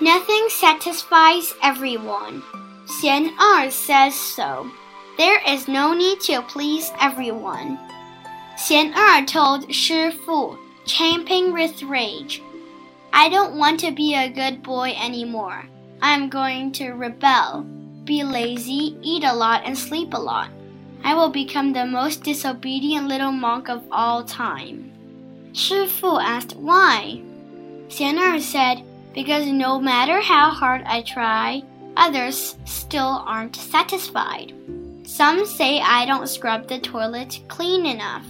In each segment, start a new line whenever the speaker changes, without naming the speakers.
Nothing satisfies everyone. Xian Er says so. There is no need to please everyone. Xian Er told Shi Fu, champing with rage, I don't want to be a good boy anymore. I'm going to rebel, be lazy, eat a lot, and sleep a lot. I will become the most disobedient little monk of all time. Shi Fu asked why. Xian Er said, Because no matter how hard I try, others still aren't satisfied. Some say I don't scrub the toilet clean enough.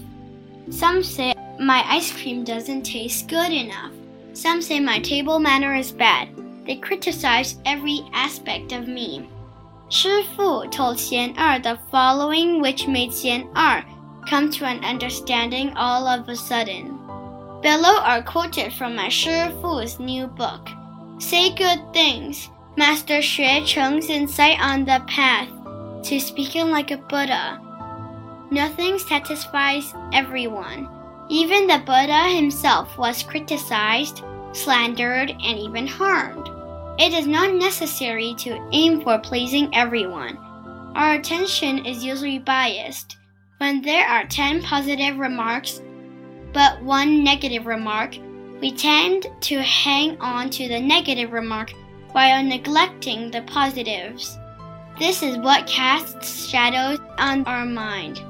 Some say my ice cream doesn't taste good enough. Some say my table manner is bad. They criticize every aspect of me. Shi Fu told Xian Er the following, which made Xian Er come to an understanding all of a sudden. Below are quoted from my Shi Fu's new book. Say good things. Master Xue Cheng's insight on the path to speaking like a Buddha. Nothing satisfies everyone. Even the Buddha himself was criticized, slandered, and even harmed. It is not necessary to aim for pleasing everyone. Our attention is usually biased. When there are 10 positive remarks but one negative remark, we tend to hang on to the negative remark while neglecting the positives. This is what casts shadows on our mind.